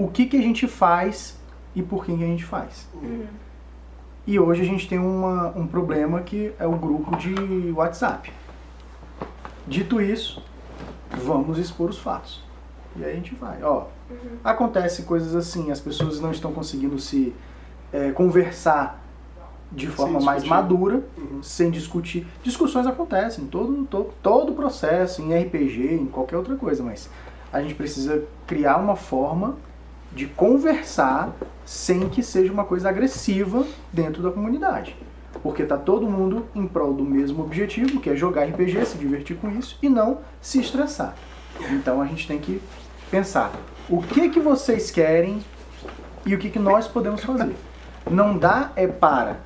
o que, que a gente faz e por quem que a gente faz. Uhum. E hoje a gente tem uma, um problema que é o grupo de WhatsApp. Dito isso, vamos expor os fatos. E aí a gente vai. Ó, Acontece coisas assim, as pessoas não estão conseguindo se é, conversar de forma mais madura, Uhum. sem discutir. Discussões acontecem, todo, todo, todo processo, em RPG, em qualquer outra coisa, mas a gente precisa criar uma forma de conversar sem que seja uma coisa agressiva dentro da comunidade. Porque tá todo mundo em prol do mesmo objetivo, que é jogar RPG, se divertir com isso e não se estressar. Então a gente tem que pensar o que que vocês querem e o que que nós podemos fazer. Não dá é para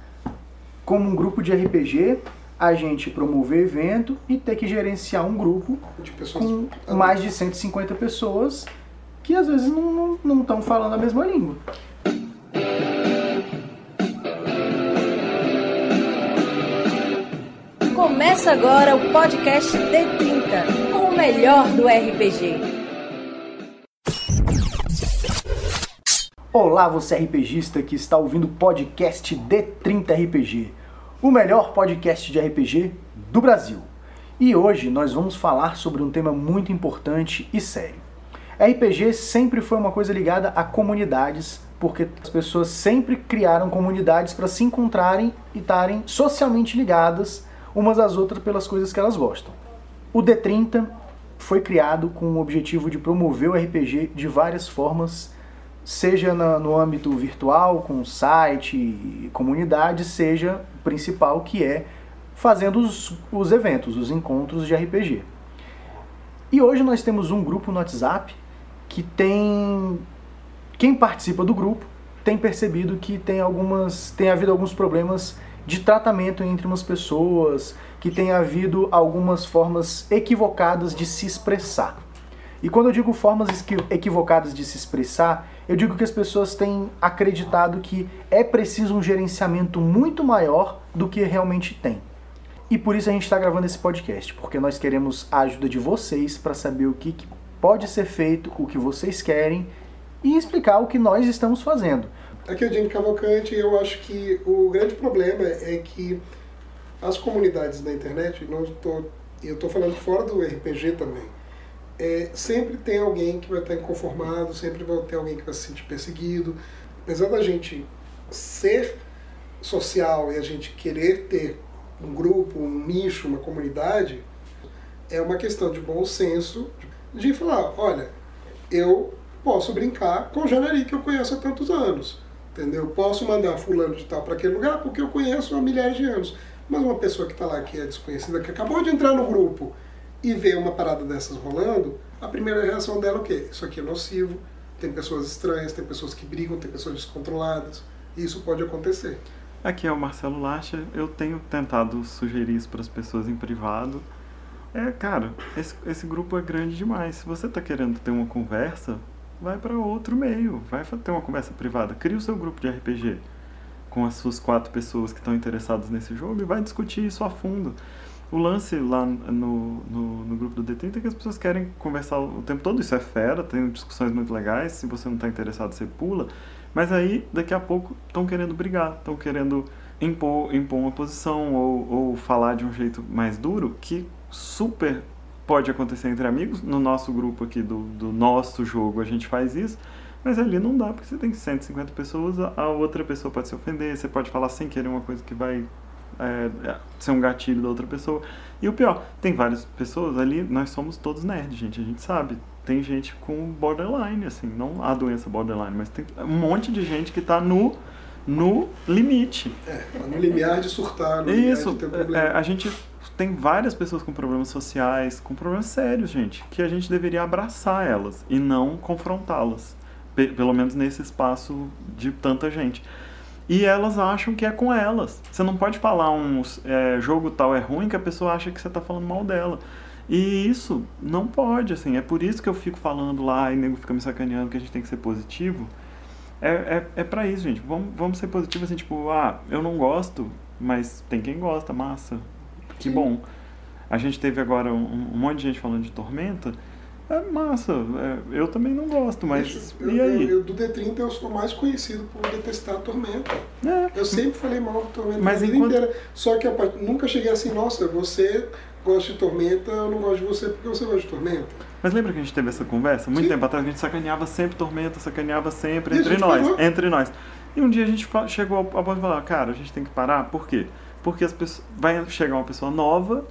como um grupo de RPG a gente promover evento e ter que gerenciar um grupo De pessoas com mais de 150 pessoas que às vezes não estão falando a mesma língua. Começa agora o podcast D30, com o melhor do RPG. Olá, você RPGista que está ouvindo o podcast D30 RPG, o melhor podcast de RPG do Brasil. E hoje nós vamos falar sobre um tema muito importante e sério. RPG sempre foi uma coisa ligada a comunidades, porque as pessoas sempre criaram comunidades para se encontrarem e estarem socialmente ligadas umas às outras pelas coisas que elas gostam. O D30 foi criado com o objetivo de promover o RPG de várias formas, seja na- no âmbito virtual, com site e comunidade, seja o principal que é fazendo os, os eventos, os encontros de RPG. E hoje nós temos um grupo no WhatsApp que tem. Quem participa do grupo tem percebido que tem algumas. tem havido alguns problemas de tratamento entre umas pessoas, que tem havido algumas formas equivocadas de se expressar. E quando eu digo formas equivocadas de se expressar, eu digo que as pessoas têm acreditado que é preciso um gerenciamento muito maior do que realmente tem. E por isso a gente está gravando esse podcast, porque nós queremos a ajuda de vocês para saber o que, que pode ser feito, o que vocês querem e explicar o que nós estamos fazendo. Aqui é o Jimmy Cavalcante e eu acho que o grande problema é que as comunidades da internet, não tô, eu estou falando fora do RPG também, é, sempre tem alguém que vai estar inconformado, sempre vai ter alguém que vai se sentir perseguido. Apesar da gente ser social e a gente querer ter um grupo, um nicho, uma comunidade, é uma questão de bom senso de falar, olha, eu posso brincar com o Janari que eu conheço há tantos anos, entendeu? Posso mandar fulano de tal para aquele lugar porque eu conheço há milhares de anos. Mas uma pessoa que está lá que é desconhecida, que acabou de entrar no grupo e vê uma parada dessas rolando, a primeira reação dela é o quê? Isso aqui é nocivo, tem pessoas estranhas, tem pessoas que brigam, tem pessoas descontroladas, e isso pode acontecer. Aqui é o Marcelo Lacha. Eu tenho tentado sugerir isso para as pessoas em privado. É, cara, esse, esse grupo é grande demais. Se você tá querendo ter uma conversa, vai para outro meio. Vai ter uma conversa privada. Cria o seu grupo de RPG com as suas quatro pessoas que estão interessadas nesse jogo e vai discutir isso a fundo. O lance lá no, no, no grupo do D30 é que as pessoas querem conversar o tempo todo. Isso é fera, tem discussões muito legais. Se você não está interessado, você pula. Mas aí, daqui a pouco, estão querendo brigar, estão querendo impor, impor uma posição ou, ou falar de um jeito mais duro, que super pode acontecer entre amigos. No nosso grupo aqui do, do nosso jogo, a gente faz isso. Mas ali não dá, porque você tem 150 pessoas, a- outra pessoa pode se ofender, você pode falar sem querer uma coisa que vai é, é, ser um gatilho da outra pessoa. E o pior, tem várias pessoas ali, nós somos todos nerds, gente, a gente sabe. Tem gente com borderline, assim, não a doença borderline, mas tem um monte de gente que tá no, no limite. É, tá no limiar de surtar, no Isso, de ter é, problema. a gente tem várias pessoas com problemas sociais, com problemas sérios, gente, que a gente deveria abraçar elas e não confrontá-las. Pe- pelo menos nesse espaço de tanta gente. E elas acham que é com elas. Você não pode falar um é, jogo tal é ruim que a pessoa acha que você está falando mal dela. E isso não pode, assim. É por isso que eu fico falando lá e nego fica me sacaneando que a gente tem que ser positivo. É, é, é pra isso, gente. Vamos, vamos ser positivos, assim, tipo, ah, eu não gosto, mas tem quem gosta, massa. Que bom. A gente teve agora um, um monte de gente falando de Tormenta é massa. É, eu também não gosto, mas eu, e aí? Eu, eu, do D30 eu sou mais conhecido por detestar a Tormenta. É. Eu sempre falei mal do Tormenta Mas a vida enquanto- inteira. Só que eu nunca cheguei assim, nossa, você gosta de Tormenta, eu não gosto de você porque você gosta de Tormenta. Mas lembra que a gente teve essa conversa? Muito Sim. tempo atrás, a gente sacaneava sempre Tormenta, sacaneava sempre E a entre nós, parou. entre nós. E um dia a gente chegou ao ponto de falar, cara, a gente tem que parar, por quê? Porque as pessoas, vai chegar uma pessoa nova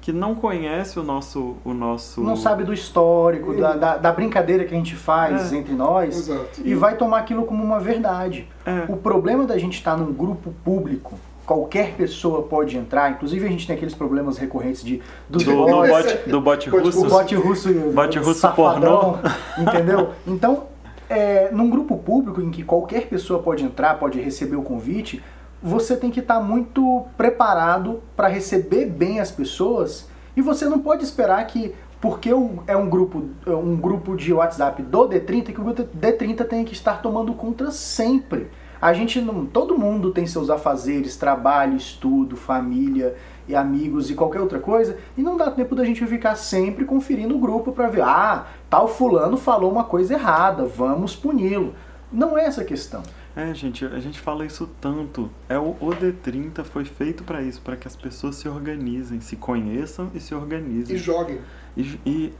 que não conhece o nosso... O nosso... Não sabe do histórico, da, da, da brincadeira que a gente faz É. entre nós Exato. e vai tomar aquilo como uma verdade. É. O problema da gente estar num grupo público, qualquer pessoa pode entrar, inclusive a gente tem aqueles problemas recorrentes de Do, do bots, bot, do bot Bot- russo. o bote russo, Bote russo safadão, entendeu? Então, é, num grupo público em que qualquer pessoa pode entrar, pode receber o convite, você tem que estar muito preparado para receber bem as pessoas e você não pode esperar que porque é um grupo, um grupo de WhatsApp do D30 que o D30 tenha que estar tomando conta sempre. A gente não, todo mundo tem seus afazeres, trabalho, estudo, família e amigos e qualquer outra coisa, e não dá tempo da gente ficar sempre conferindo o grupo para ver, ah, tal fulano falou uma coisa errada, vamos puni-lo. Não é essa a questão. É, gente, a gente fala isso tanto. É o o D30 foi feito para isso, para que as pessoas se organizem, se conheçam e se organizem. E joguem. E, e,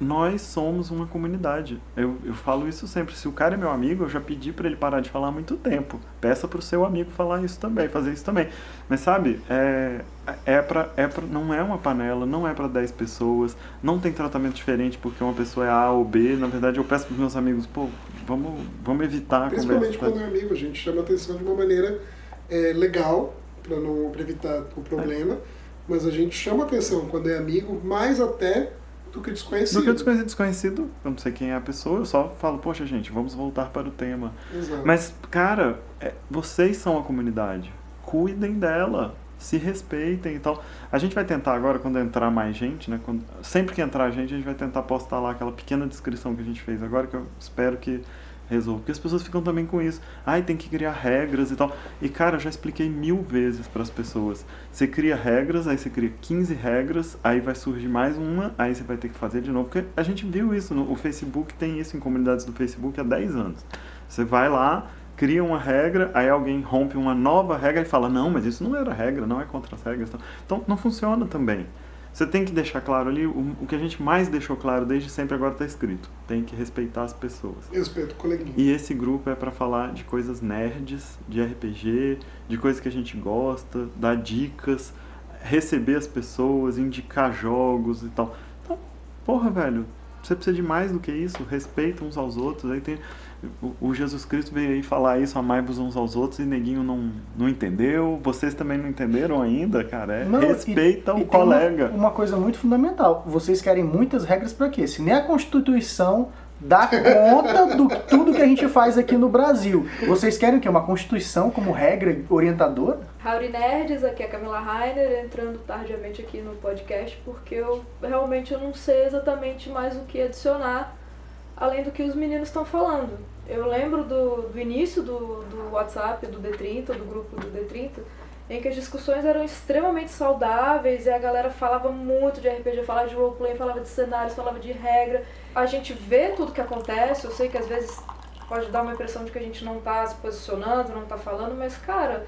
nós somos uma comunidade. Eu, eu falo isso sempre. Se o cara é meu amigo, eu já pedi para ele parar de falar há muito tempo. Peça pro seu amigo falar isso também, fazer isso também. Mas sabe, é, é pra, é pra, não é uma panela, não é para 10 pessoas, não tem tratamento diferente porque uma pessoa é A ou B. Na verdade, eu peço pros meus amigos, pô, vamos, vamos evitar a Principalmente conversa. quando é amigo, a gente chama atenção de uma maneira é, legal, para não pra evitar o problema, mas a gente chama atenção quando é amigo, mais até do que desconhecido. Do que eu desconhecido, desconhecido, eu não sei quem é a pessoa, eu só falo, poxa gente, vamos voltar para o tema. Exato. Mas, cara, é, vocês são a comunidade. Cuidem dela. Se respeitem e tal. A gente vai tentar agora, quando entrar mais gente, né? quando- sempre que entrar gente, a gente vai tentar postar lá aquela pequena descrição que a gente fez agora, que eu espero que resolva. Porque as pessoas ficam também com isso. Ai, tem que criar regras e tal. E, cara, eu já expliquei mil vezes para as pessoas. Você cria regras, aí você cria 15 regras, aí vai surgir mais uma, aí você vai ter que fazer de novo. Porque a gente viu isso, no, o Facebook tem isso em comunidades do Facebook há 10 anos. Você vai lá, cria uma regra, aí alguém rompe uma nova regra e fala, não, mas isso não era regra, não é contra as regras. Então não funciona também. Você tem que deixar claro ali, o, o que a gente mais deixou claro desde sempre agora está escrito. Tem que respeitar as pessoas. Respeito o coleguinha. E esse grupo é para falar de coisas nerds, de RPG, de coisas que a gente gosta, dar dicas, receber as pessoas, indicar jogos e tal. Então, porra, velho, você precisa de mais do que isso, respeita uns aos outros. Aí tem o, Jesus Cristo veio aí falar isso, amai-vos uns aos outros e neguinho não, não entendeu. Vocês também não entenderam ainda, cara. É, Não, e- respeita e o tem colega. Uma, uma coisa muito fundamental. Vocês querem muitas regras para quê? Se nem a Constituição dá conta do tudo que a gente faz aqui no Brasil. Vocês querem o quê? Uma Constituição como regra orientadora? Howdy Nerds, aqui é a Camila Rainer, entrando tardiamente aqui no podcast, porque eu realmente eu não sei exatamente mais o que adicionar, além do que os meninos estão falando. Eu lembro do, do início do, do WhatsApp, do D30, do grupo do D30, em que as discussões eram extremamente saudáveis e a galera falava muito de RPG, falava de roleplay, falava de cenários, falava de regra. A gente vê tudo que acontece, eu sei que às vezes pode dar uma impressão de que a gente não tá se posicionando, não tá falando, mas cara,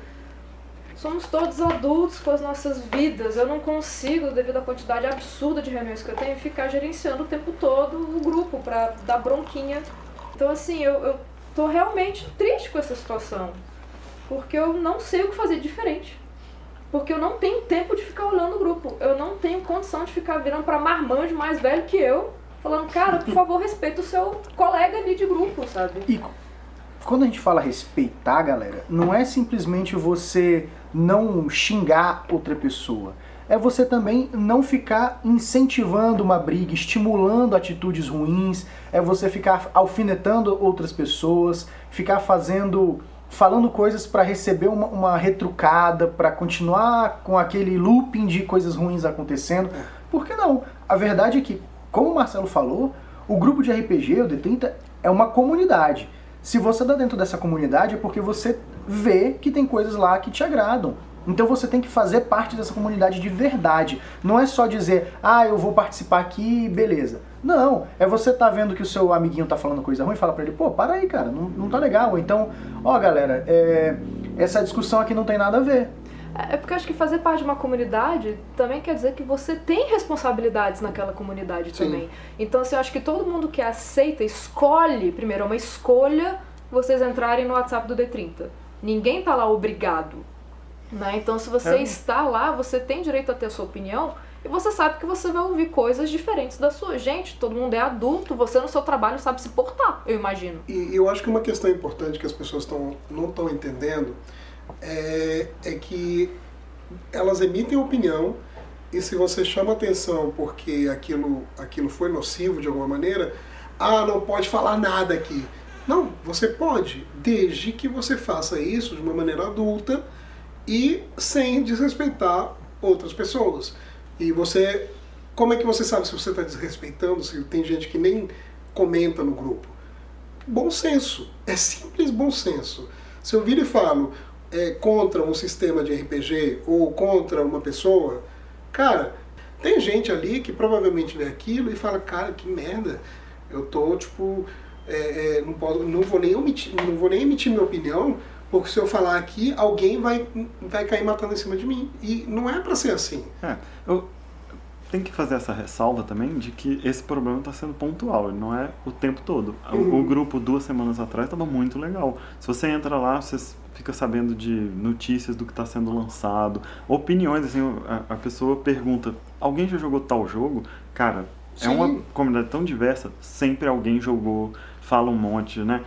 somos todos adultos com as nossas vidas. Eu não consigo, devido à quantidade absurda de reuniões que eu tenho, ficar gerenciando o tempo todo o grupo pra dar bronquinha. Então assim, eu, eu tô realmente triste com essa situação. Porque eu não sei o que fazer diferente. Porque eu não tenho tempo de ficar olhando o grupo. Eu não tenho condição de ficar virando pra marmanjo mais velho que eu, falando, cara, por favor, respeita o seu colega ali de grupo, sabe? E quando a gente fala respeitar, galera, não é simplesmente você não xingar outra pessoa. É você também não ficar incentivando uma briga, estimulando atitudes ruins, é você ficar alfinetando outras pessoas, ficar fazendo falando coisas para receber uma, uma retrucada, para continuar com aquele looping de coisas ruins acontecendo. Por que não? A verdade é que, como o Marcelo falou, o grupo de RPG, o D30, é uma comunidade. Se você está dentro dessa comunidade é porque você vê que tem coisas lá que te agradam. Então você tem que fazer parte dessa comunidade de verdade. Não é só dizer, ah, eu vou participar aqui, beleza. Não, é você tá vendo que o seu amiguinho tá falando coisa ruim, fala pra ele, pô, para aí, cara, não, não tá legal. Ou então, ó, galera, é, essa discussão aqui não tem nada a ver. É porque eu acho que fazer parte de uma comunidade também quer dizer que você tem responsabilidades naquela comunidade Sim. também. Então, assim, eu acho que todo mundo que aceita, escolhe, primeiro, é uma escolha vocês entrarem no WhatsApp do D30. Ninguém tá lá obrigado. Né? Então, se você É. está lá, você tem direito a ter a sua opinião e você sabe que você vai ouvir coisas diferentes da sua. Gente, todo mundo é adulto, você no seu trabalho sabe se portar, eu imagino. E eu acho que uma questão importante que as pessoas tão, não estão entendendo é, é que elas emitem opinião e se você chama atenção porque aquilo, aquilo foi nocivo de alguma maneira, ah, não pode falar nada aqui. Não, você pode, desde que você faça isso de uma maneira adulta e sem desrespeitar outras pessoas. E você, como é que você sabe se você está desrespeitando, se tem gente que nem comenta no grupo? Bom senso, é simples bom senso. Se eu vir e falo é, contra um sistema de RPG ou contra uma pessoa, cara, tem gente ali que provavelmente vê aquilo e fala, cara, que merda, eu tô tipo, é, é, não, posso, não, vou nem emitir, não vou nem emitir minha opinião, porque se eu falar aqui, alguém vai, vai cair matando em cima de mim. E não é pra ser assim. É, eu tenho que fazer essa ressalva também de que esse problema está sendo pontual, ele não é o tempo todo. O, Uhum. o grupo duas semanas atrás estava muito legal. Se você entra lá, você fica sabendo de notícias do que está sendo lançado, opiniões, assim, a, a pessoa pergunta, alguém já jogou tal jogo? Cara, é Sim. uma comunidade tão diversa, sempre alguém jogou, fala um monte, né?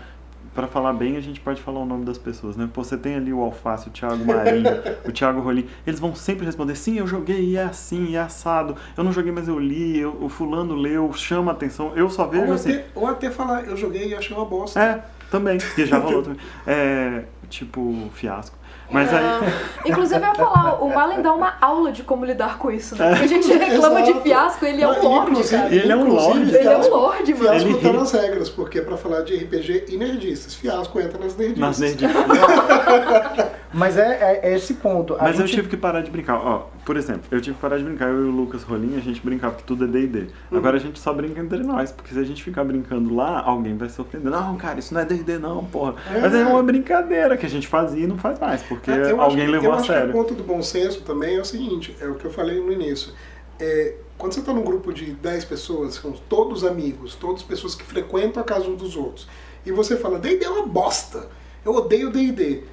Pra falar bem, a gente pode falar o nome das pessoas, né? Pô, você tem ali o Alface, o Thiago Marinho, o Thiago Rolim. Eles vão sempre responder, sim, eu joguei e é assim, e é assado. Eu não joguei, mas eu li, eu- o fulano leu, chama atenção. Eu só vejo Ou assim. até, ou até falar, eu joguei e achei uma bosta. É, também, que já rolou também. É, tipo, fiasco. Mas aí. Inclusive, eu ia falar, o Malen dá uma aula de como lidar com isso, né? Porque a gente reclama de fiasco, ele é um lorde, cara. Ele é um lorde. Ele é um fiasco- lorde, mano. Fiasco Ele tá nas regras, porque é pra falar de RPG e nerdices. Fiasco entra nas nerdices. Nas nerdices. Mas é, é- é esse ponto. A Mas eu gente- tive que parar de brincar. Ó, por exemplo, eu tive que parar de brincar. Eu e o Lucas Rolim, a gente brincava que tudo é D&D. Agora a gente só brinca entre nós, porque se a gente ficar brincando lá, alguém vai se ofender. Não, cara, isso não é D&D não, porra. É. Mas é uma brincadeira que a gente fazia e não faz mais, porque É, eu alguém levou eu a acho que o sério. ponto do bom senso também é o seguinte, é o que eu falei no início. É, quando você está num grupo de 10 pessoas, são todos amigos, todas pessoas que frequentam a casa uns dos outros, e você fala, D&D é uma bosta, eu odeio D&D,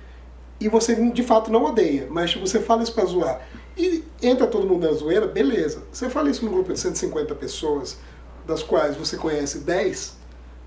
e você de fato não odeia, mas você fala isso pra zoar, e entra todo mundo na zoeira, beleza. Você fala isso num grupo de 150 pessoas, das quais você conhece 10,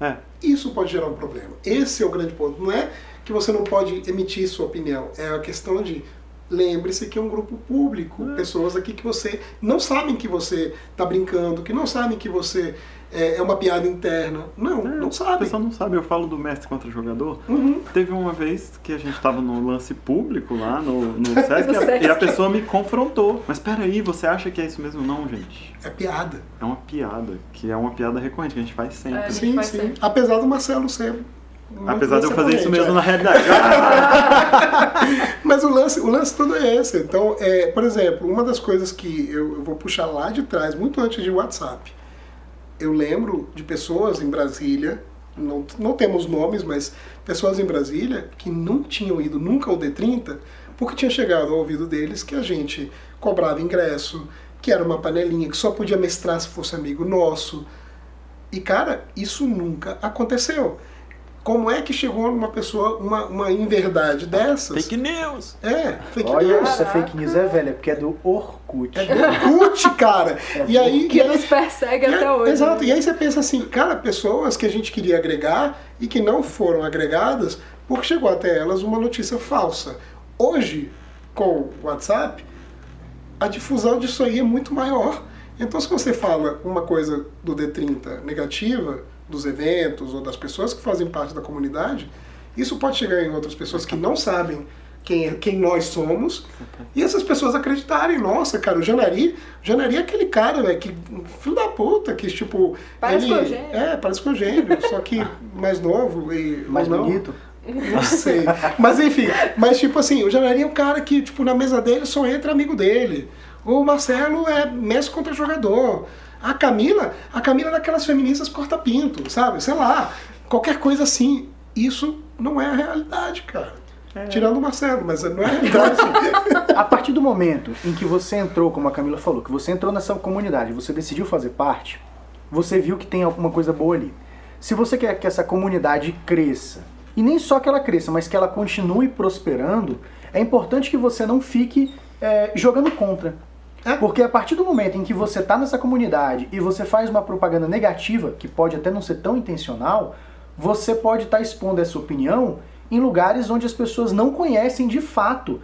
É, isso pode gerar um problema. Esse é o grande ponto. Não é que você não pode emitir sua opinião, é a questão de lembre-se que é um grupo público, pessoas aqui que você não sabem que você está brincando, que não sabem que você é, é uma piada interna. Não, não a sabem. pessoa não sabe. Eu falo do mestre contra jogador. Uhum. Teve uma vez que a gente tava no lance público lá no, no Sesc, No e a- Sesc. e a pessoa me confrontou. Mas peraí, você acha que é isso mesmo? Não, gente. É piada. É uma piada, que é uma piada recorrente, que a gente faz sempre. É. A gente Sim, faz sim. sempre. Apesar do Marcelo ser. muito Apesar de eu fazer isso mesmo é. na realidade. Mas o lance, o lance todo é esse. Então, é, por exemplo, uma das coisas que eu, eu vou puxar lá de trás, muito antes de WhatsApp. Eu lembro de pessoas em Brasília, não, não temos nomes, mas pessoas em Brasília que não tinham ido nunca ao D30 porque tinha chegado ao ouvido deles que a gente cobrava ingresso, que era uma panelinha, que só podia mestrar se fosse amigo nosso. E, cara, isso nunca aconteceu. Como é que chegou numa pessoa uma, uma inverdade dessas? Fake news! É, fake Olha, news. essa fake news é velha, porque é do Orkut. É do Orkut, cara. e aí, Que e aí- nos persegue e até hoje. Exato. né? E aí você pensa assim, cara, pessoas que a gente queria agregar e que não foram agregadas porque chegou até elas uma notícia falsa. Hoje, com o WhatsApp, a difusão disso aí é muito maior. Então, se você fala uma coisa do D30 negativa, dos eventos ou das pessoas que fazem parte da comunidade, isso pode chegar em outras pessoas que não sabem quem, é- quem nós somos e essas pessoas acreditarem. Nossa, cara, o Janari, o Janari é aquele cara, velho, que filho da puta, que tipo. Parece ele, com o Eugênio. É, parece com o Eugênio, só que mais novo e. Mais não. bonito. Não sei. Mas enfim, mas tipo assim, o Janari é um cara que, tipo, na mesa dele só entra amigo dele. O Marcelo é mestre contra jogador. A Camila, a Camila é daquelas feministas corta-pinto, sabe? Sei lá, qualquer coisa assim. Isso não é a realidade, cara. É. Tirando o Marcelo, mas não é a realidade. a partir do momento em que você entrou, como a Camila falou, que você entrou nessa comunidade, você decidiu fazer parte, você viu que tem alguma coisa boa ali. Se você quer que essa comunidade cresça, e nem só que ela cresça, mas que ela continue prosperando, é importante que você não fique é, jogando contra. É. Porque a partir do momento em que você está nessa comunidade e você faz uma propaganda negativa, que pode até não ser tão intencional, você pode estar tá expondo essa opinião em lugares onde as pessoas não conhecem de fato.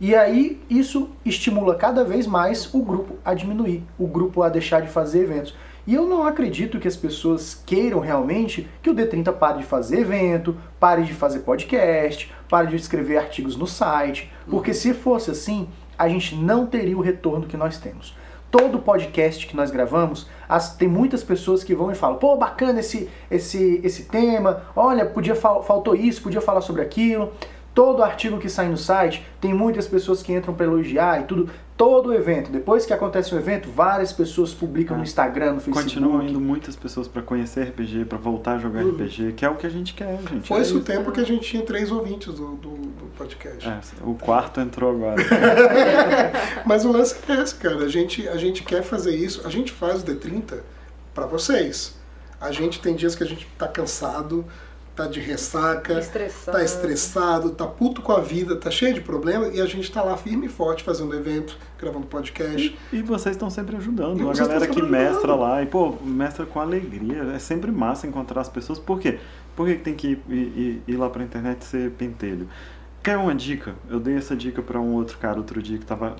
E aí isso estimula cada vez mais o grupo a diminuir, o grupo a deixar de fazer eventos. E eu não acredito que as pessoas queiram realmente que o D30 pare de fazer evento, pare de fazer podcast, pare de escrever artigos no site, porque uhum. se fosse assim, a gente não teria o retorno que nós temos. Todo podcast que nós gravamos, as, tem muitas pessoas que vão e falam: pô, bacana esse, esse, esse tema, olha, podia faltou isso, podia falar sobre aquilo. Todo artigo que sai no site, tem muitas pessoas que entram para elogiar e tudo. Todo evento, depois que acontece o evento, várias pessoas publicam no ah, Instagram, no Facebook. Continuam indo muitas pessoas para conhecer RPG, para voltar a jogar uhum. RPG, que é o que a gente quer, gente. Foi é esse o tempo que a gente tinha três ouvintes do, do, do podcast. É, o quarto entrou agora. Mas o lance é esse, cara. A gente, a gente quer fazer isso, a gente faz o D30 para vocês. A gente tem dias que a gente tá cansado, tá de ressaca, estressado. tá estressado, tá puto com a vida, tá cheio de problema e a gente tá lá firme e forte fazendo evento, gravando podcast. E, e vocês estão sempre ajudando. A galera que mestra lá e, pô, mestra com alegria. É sempre massa encontrar as pessoas. Por quê? Por que tem que ir, ir, ir lá pra internet ser pentelho? Quer uma dica? Eu dei essa dica para um outro cara outro dia que tava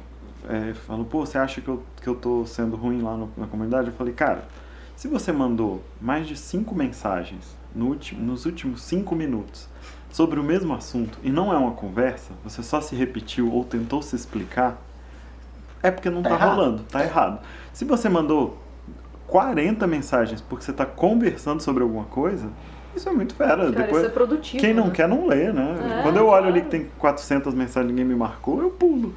é, falando, pô, você acha que eu, que eu tô sendo ruim lá no, na comunidade? Eu falei, cara, se você mandou mais de cinco mensagens no último, nos últimos cinco minutos sobre o mesmo assunto e não é uma conversa, você só se repetiu ou tentou se explicar, é porque não tá, tá rolando, tá errado. Se você mandou 40 mensagens porque você está conversando sobre alguma coisa, isso é muito fera. Cara, Depois, isso é produtivo. Quem não né? quer não lê, né? É, Quando eu olho ali que tem 400 mensagens e ninguém me marcou, eu pulo.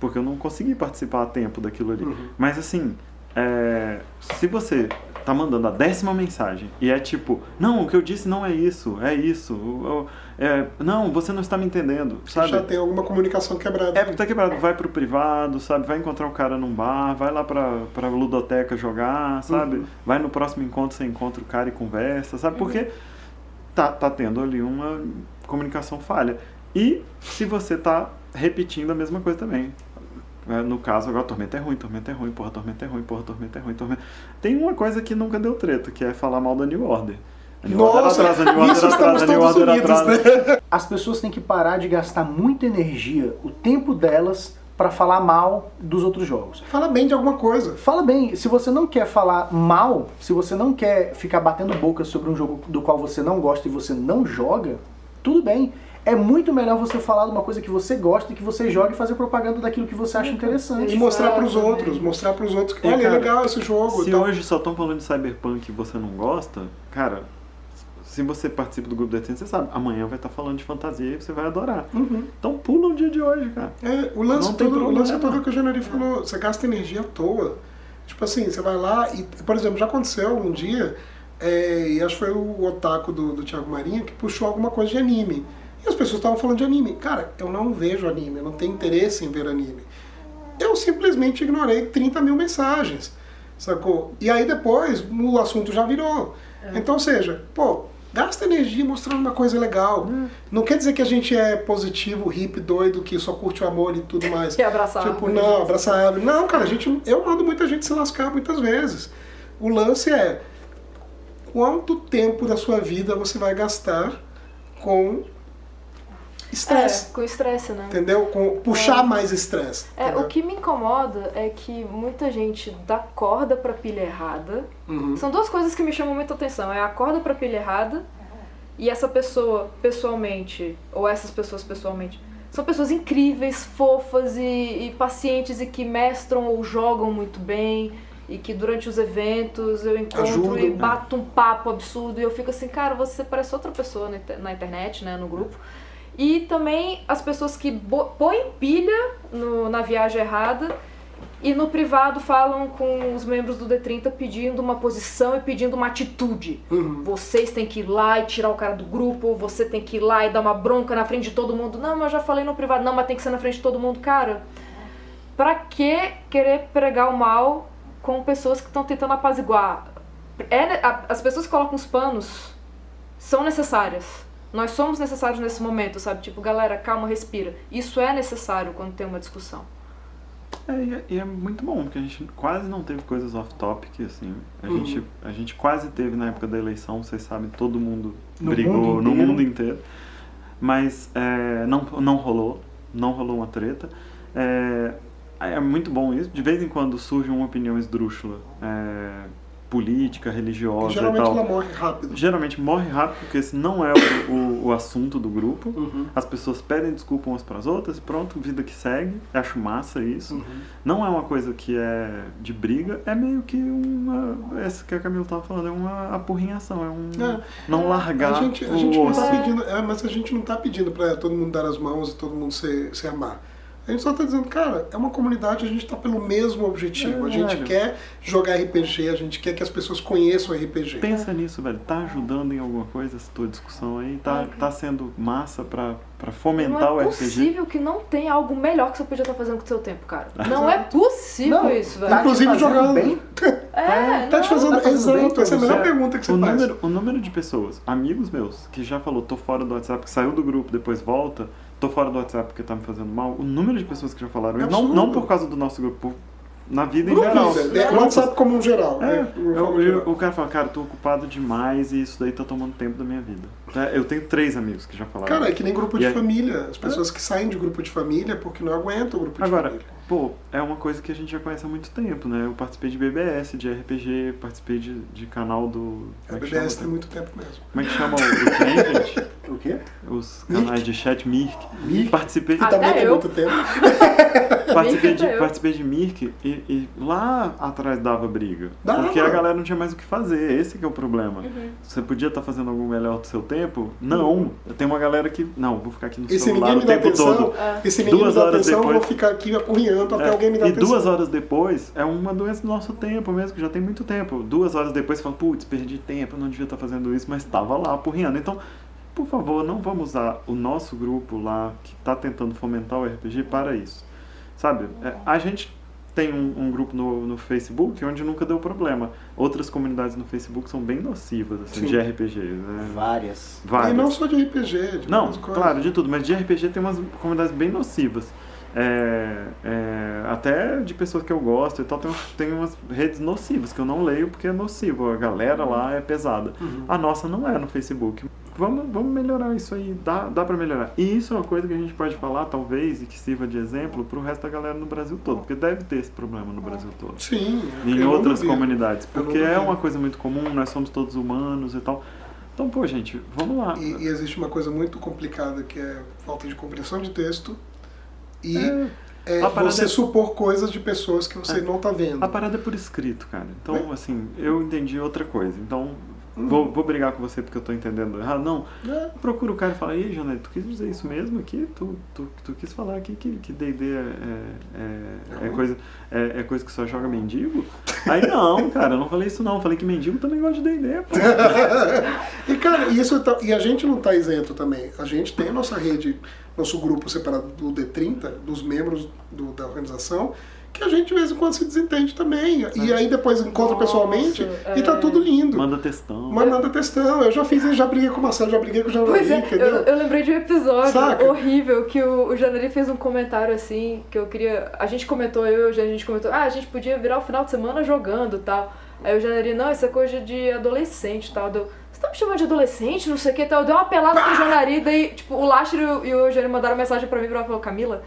Porque eu não consegui participar a tempo daquilo ali. Uhum. Mas assim, é, se você tá mandando a décima mensagem e é tipo, não, o que eu disse não é isso, é isso, eu, é, não, você não está me entendendo, sabe? Já tem alguma comunicação quebrada. É porque tá quebrado, vai pro privado, sabe? Vai encontrar um cara num bar, vai lá pra, pra ludoteca jogar, sabe? Uhum. Vai no próximo encontro, você encontra o cara e conversa, sabe? Porque uhum. tá, tá tendo ali uma comunicação falha. E se você tá repetindo a mesma coisa também. É, no caso, agora Tormenta é ruim, Tormenta é ruim, porra, Tormenta é ruim, porra, Tormenta é ruim, Tormenta... Tem uma coisa que nunca deu treta, que é falar mal da New Order. A New Nossa, Order atrasa, a New Order atrasa, a New Order atrasa. Né? As pessoas têm que parar de gastar muita energia, o tempo delas, para falar mal dos outros jogos. Fala bem de alguma coisa. Fala bem. Se você não quer falar mal, se você não quer ficar batendo boca sobre um jogo do qual você não gosta e você não joga, tudo bem é muito melhor você falar de uma coisa que você gosta e que você joga e fazer propaganda daquilo que você acha interessante. E mostrar para os outros, mostrar para os outros que, olha, é legal esse jogo. Se então... hoje só estão falando de Cyberpunk e você não gosta, cara, se você participa do grupo da você sabe, amanhã vai estar falando de fantasia e você vai adorar. Uhum. Então pula o dia de hoje, cara. É, o lance, todo, o lance todo que o Janari falou, você gasta energia à toa. Tipo assim, você vai lá e, por exemplo, já aconteceu um dia, é, e acho que foi o Otaku do, do Thiago Marinho que puxou alguma coisa de anime. E as pessoas estavam falando de anime. Cara, eu não vejo anime, eu não tenho interesse em ver anime. Eu simplesmente ignorei 30 mil mensagens, sacou? E aí depois o assunto já virou. É. Então, ou seja, pô, gasta energia mostrando uma coisa legal. Hum. Não quer dizer que a gente é positivo, hippie, doido, que só curte o amor e tudo mais. E abraçar Tipo, não, abraçar árvore. Não, cara, a gente, eu mando muita gente se lascar muitas vezes. O lance é quanto tempo da sua vida você vai gastar com estresse. É, com estresse, né? Entendeu? Com puxar é. mais estresse. É, o que me incomoda é que muita gente dá corda pra pilha errada. Uhum. São duas coisas que me chamam muita atenção. É a corda pra pilha errada e essa pessoa pessoalmente, ou essas pessoas pessoalmente, são pessoas incríveis, fofas e, e pacientes e que mestram ou jogam muito bem e que durante os eventos eu encontro Ajuda, e né? bato um papo absurdo e eu fico assim, cara, você parece outra pessoa na inter- na internet, né, no grupo. E também as pessoas que põem pilha no- na viagem errada e no privado falam com os membros do D30 pedindo uma posição e pedindo uma atitude. Uhum. Vocês têm que ir lá e tirar o cara do grupo, você tem que ir lá e dar uma bronca na frente de todo mundo. Não, mas eu já falei no privado, não, mas tem que ser na frente de todo mundo. Cara, pra que querer pregar o mal com pessoas que estão tentando apaziguar? É, as pessoas que colocam os panos são necessárias. Nós somos necessários nesse momento, sabe? Tipo, galera, calma, respira. Isso é necessário quando tem uma discussão. É, e é, e é muito bom, porque a gente quase não teve coisas off-topic, assim. A, Uhum. gente, a gente quase teve na época da eleição, vocês sabem, todo mundo No brigou mundo no mundo inteiro. Mas é, não, não rolou, não rolou uma treta. É, é muito bom isso. De vez em quando surge uma opinião esdrúxula, é, política, religiosa e Geralmente tal. ela morre rápido. Geralmente morre rápido, porque esse não é o, o, o assunto do grupo. Uhum. As pessoas pedem desculpa umas para as outras e pronto, vida que segue. Acho massa isso. Uhum. Não é uma coisa que é de briga, é meio que uma. Essa que a Camila tava falando, é uma apurrinhação, é um. É. Não largar A gente, a o gente não osso. tá pedindo, é, mas a gente não tá pedindo para todo mundo dar as mãos e todo mundo se, se amar. A gente só tá dizendo, cara, é uma comunidade, a gente tá pelo mesmo objetivo. É, a gente velho. quer jogar RPG, a gente quer que as pessoas conheçam RPG. Pensa nisso, velho. Tá ajudando em alguma coisa essa tua discussão aí? Tá, tá sendo massa pra, pra fomentar não o é RPG? possível que não tenha algo melhor que você podia estar fazendo com o seu tempo, cara. Não é possível isso, velho. tá te Inclusive jogando. bem? É, Tá te não. fazendo, tá fazendo bem exato, essa é a melhor pergunta que você o faz. número, o número de pessoas, amigos meus, que já falou, tô fora do WhatsApp, que saiu do grupo, depois volta, tô fora do WhatsApp porque tá me fazendo mal, o número de pessoas que já falaram, É isso, não, não por causa do nosso grupo, por- na vida em geral. é, o WhatsApp como um geral. É, né, de eu- eu- o cara fala, cara, tô ocupado demais e isso daí tá tomando tempo da minha vida. É, Eu tenho três amigos que já falaram. Cara, é que nem grupo de aí- família. As pessoas que saem de grupo de família porque não aguentam o grupo de Agora, família. pô, é uma coisa que a gente já conhece há muito tempo, né? Eu participei de BBS, de RPG, participei de, de canal do. É BBS chama? tem muito tempo mesmo. Como é que chama o, o trem, gente? O quê? Os canais de chat Mirk. Mirk? Participei, Até Também tem eu. muito tempo. participei, Mirk de, participei de Mirk e, e lá atrás dava briga. Dava. Porque a galera não tinha mais o que fazer, esse que é o problema. Uhum. Você podia estar fazendo algo melhor do seu tempo? Não. Tem uma galera que. Não, vou ficar aqui no E se celular ninguém o me dá tempo atenção, todo. É. e se ninguém Duas me dá atenção, eu vou depois- ficar aqui apurrinhando até É, alguém me dar e atenção. duas horas depois é uma doença do nosso tempo mesmo, que já tem muito tempo. Duas horas depois você fala, putz, perdi tempo, eu não devia estar fazendo isso, mas estava lá apurrinhando. Então, por favor, não vamos usar o nosso grupo lá, que está tentando fomentar o RPG, para isso. Sabe? É, a gente tem um, um grupo no, no Facebook onde nunca deu problema. Outras comunidades no Facebook são bem nocivas, assim, Sim. de RPG. Né? Várias. Várias. E não só de RPG, de Não, claro, de tudo, mas de RPG tem umas comunidades bem nocivas. É, é, até de pessoas que eu gosto e tal, tem, tem umas redes nocivas que eu não leio porque é nocivo, a galera lá é pesada. Uhum. A nossa não é no Facebook. Vamos, vamos melhorar isso aí, dá, dá pra melhorar. E isso é uma coisa que a gente pode falar, talvez, e que sirva de exemplo pro resto da galera no Brasil todo, porque deve ter esse problema no Brasil todo. Sim. E em outras comunidades, porque é uma coisa muito comum, nós somos todos humanos e tal. Então, pô, gente, vamos lá. E, e existe uma coisa muito complicada que é falta de compreensão de texto e É. é, você é- supor coisas de pessoas que você não está vendo. A parada é por escrito, cara. Então, É. assim, eu entendi outra coisa. Então, Hum. vou, vou brigar com você porque eu tô entendendo errado. Não, É. procura o cara e fala, ei, Janete, tu quis dizer isso mesmo aqui? Tu, tu, tu quis falar aqui que que D&D é, é, é, é coisa, é, é coisa que só joga mendigo? Aí, não, cara, eu não falei isso não. Eu falei que mendigo também gosta de D&D, pô. E cara, isso tá- e a gente não está isento também. A gente tem a nossa rede, nosso grupo separado do D30, dos membros do- da organização, que a gente de vez em quando se desentende também. E aí depois encontra Nossa, pessoalmente é. e tá tudo lindo. Manda textão. Mas manda textão. Eu já fiz isso, já briguei com o Marcelo, já briguei com o Janari, Pois é, entendeu? eu, eu lembrei de um episódio Saca? horrível que o, o Janari fez um comentário assim, que eu queria. A gente comentou, eu e o Janari, a gente comentou, ah, a gente podia virar o final de semana jogando e tal. Aí o Janari, não, isso é coisa de adolescente e tal. Deu, tá me chamando de adolescente, não sei o que tal. Eu dei uma pelada pro Janari, daí, tipo, o Lasher e o, e o Janari mandaram mensagem pra mim e falou, Camila.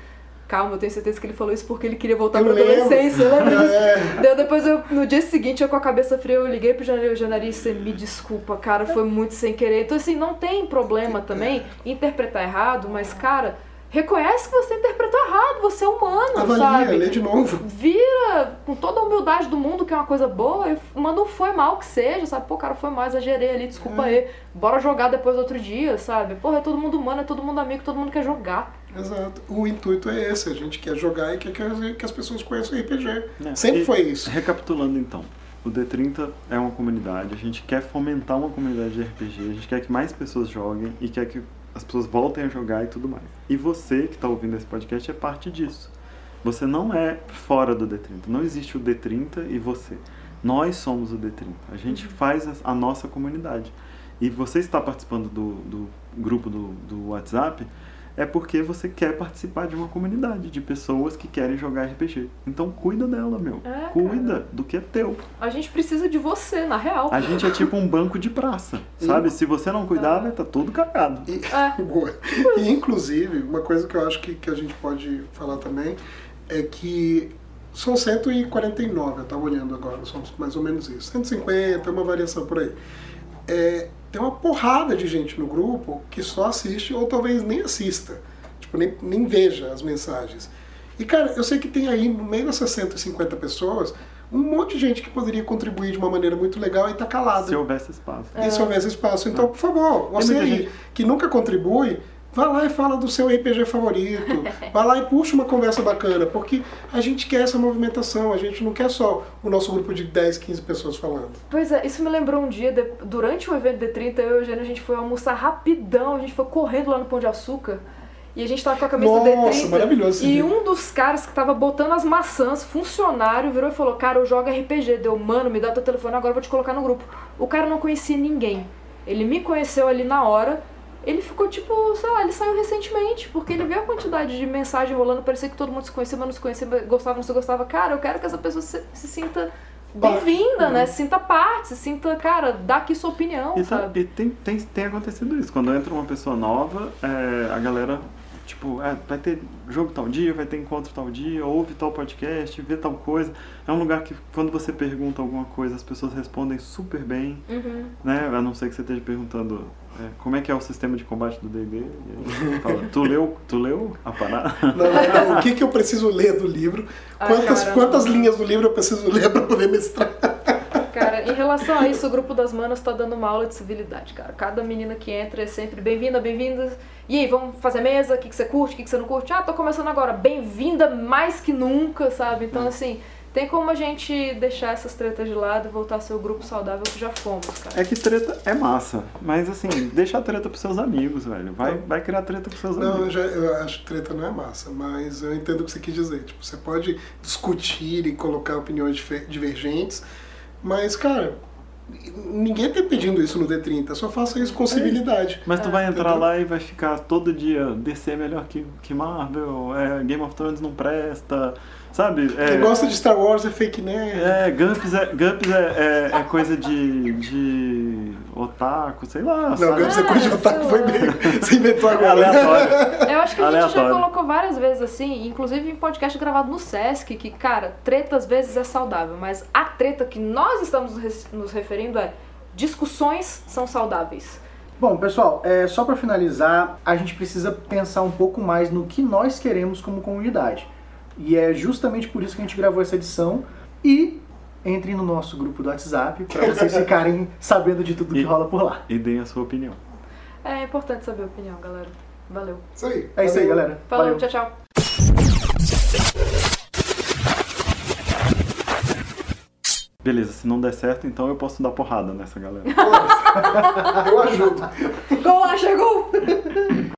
Calma, eu tenho certeza que ele falou isso porque ele queria voltar Eu pra lembro. adolescência, eu lembro disso. É. Daí depois eu, no dia seguinte, eu com a cabeça fria, eu liguei pro Janari, Janari, você me desculpa, cara, foi muito sem querer. Então assim, não tem problema também interpretar errado, mas cara, reconhece que você interpretou errado, você é humano, Avalia, sabe? lê de novo. Vira com toda a humildade do mundo, que é uma coisa boa, e manda um foi mal que seja, sabe? Pô, cara, foi mal, exagerei ali, desculpa aí. Bora jogar depois outro dia, sabe? Porra, é todo mundo humano, é todo mundo amigo, todo mundo quer jogar. Exato. O intuito é esse, a gente quer jogar e quer que as, que as pessoas conheçam o RPG. É. Sempre E- foi isso. Recapitulando então, o D30 é uma comunidade, a gente quer fomentar uma comunidade de RPG, a gente quer que mais pessoas joguem e quer que as pessoas voltem a jogar e tudo mais. E você que está ouvindo esse podcast é parte disso. Você não é fora do D30, não existe o D30 e você. Nós somos o D30, a gente faz a a nossa comunidade. E você está participando do, do grupo do, do WhatsApp é porque você quer participar de uma comunidade de pessoas que querem jogar RPG. Então cuida dela, meu. É, cuida do que é teu. A gente precisa de você, na real. A gente é tipo um banco de praça, sabe? Se você não cuidar, vai tá tudo cagado. E, É. Boa. E, inclusive, uma coisa que eu acho que, que a gente pode falar também é que são 149, eu estava olhando agora, são mais ou menos isso. 150, uma variação por aí. É, tem uma porrada de gente no grupo que só assiste ou talvez nem assista. Tipo, nem, nem veja as mensagens. E, cara, eu sei que tem aí, no meio dessas 150 pessoas, um monte de gente que poderia contribuir de uma maneira muito legal e tá calada. Se houvesse espaço. E se houvesse espaço. Então, por favor, você aí gente- que nunca contribui, vá lá e fala do seu RPG favorito. vá lá e puxa uma conversa bacana, porque a gente quer essa movimentação, a gente não quer só o nosso grupo de 10, 15 pessoas falando. Pois é, isso me lembrou um dia, de- durante o evento D30, eu e o Eugênio, a gente foi almoçar rapidão, a gente foi correndo lá no Pão de Açúcar. E a gente tava com a camisa do Nossa, D30. maravilhoso esse E dia. um dos caras que tava botando as maçãs, funcionário, virou e falou: Cara, eu jogo RPG. Deu, mano, me dá teu telefone agora, eu vou te colocar no grupo. O cara não conhecia ninguém. Ele me conheceu ali na hora. Ele ficou tipo, sei lá, ele saiu recentemente, porque ele viu a quantidade de mensagem rolando, parecia que todo mundo se conhecia, mas não se conhecia, gostava, não se gostava. Cara, eu quero que essa pessoa se, se sinta bem-vinda, Uhum. né? Se sinta parte, se sinta, cara, dá aqui sua opinião, E, tá- sabe? e tem, tem, tem acontecido isso. Quando entra uma pessoa nova, é, a galera, tipo, é, vai ter jogo tal dia, vai ter encontro tal dia, ouve tal podcast, vê tal coisa. É um lugar que, quando você pergunta alguma coisa, as pessoas respondem super bem, Uhum. né? A não ser que você esteja perguntando é, como é que é o sistema de combate do D&D. Tu leu, tu leu a parada? Não, não, não. O que, que eu preciso ler do livro? Ai, Quantas, quantas linhas do livro eu preciso ler para poder mestrar? Cara, em relação a isso, o grupo das manas tá dando uma aula de civilidade, cara. Cada menina que entra é sempre bem-vinda, bem-vinda. E aí, vamos fazer mesa? O que, que você curte? O que, que você não curte? Ah, tô começando agora. Bem-vinda mais que nunca, sabe? Então, assim, tem como a gente deixar essas tretas de lado e voltar a ser o grupo saudável que já fomos, cara. É que treta é massa, mas assim, deixa a treta pros seus amigos, velho. Vai, vai criar treta pros seus Não, eu, amigos. já, eu acho que treta não é massa, mas eu entendo o que você quis dizer. Tipo, você pode discutir e colocar opiniões divergentes, mas, cara, ninguém tá pedindo isso no D30, só faça isso com civilidade. Mas tu vai entrar Entendeu? lá e vai ficar todo dia DC é melhor que, que Marvel, é, Game of Thrones não presta, sabe? É, Quem gosta de Star Wars é fake nerd. é, Gumps, é, Gumps é, é, é coisa de, de otaku, sei lá. Não, sabe? Gumps é coisa de Ah, otaku, foi bem. Você inventou agora. aleatório. Eu acho que a gente já Aleatório. colocou várias vezes assim, inclusive em podcast gravado no Sesc, que, cara, treta às vezes é saudável, mas a treta que nós estamos nos referindo é discussões são saudáveis. Bom, pessoal, é, só para finalizar, a gente precisa pensar um pouco mais no que nós queremos como comunidade. E é justamente por isso que a gente gravou essa edição. E entrem no nosso grupo do WhatsApp para vocês ficarem sabendo de tudo que E- rola por lá. E deem a sua opinião. É importante saber a opinião, galera. Valeu. Isso aí. É isso aí, Valeu. galera. Falou, Valeu. tchau, tchau. Beleza, se não der certo, então eu posso dar porrada nessa galera. Eu ajudo. Gol lá, chegou!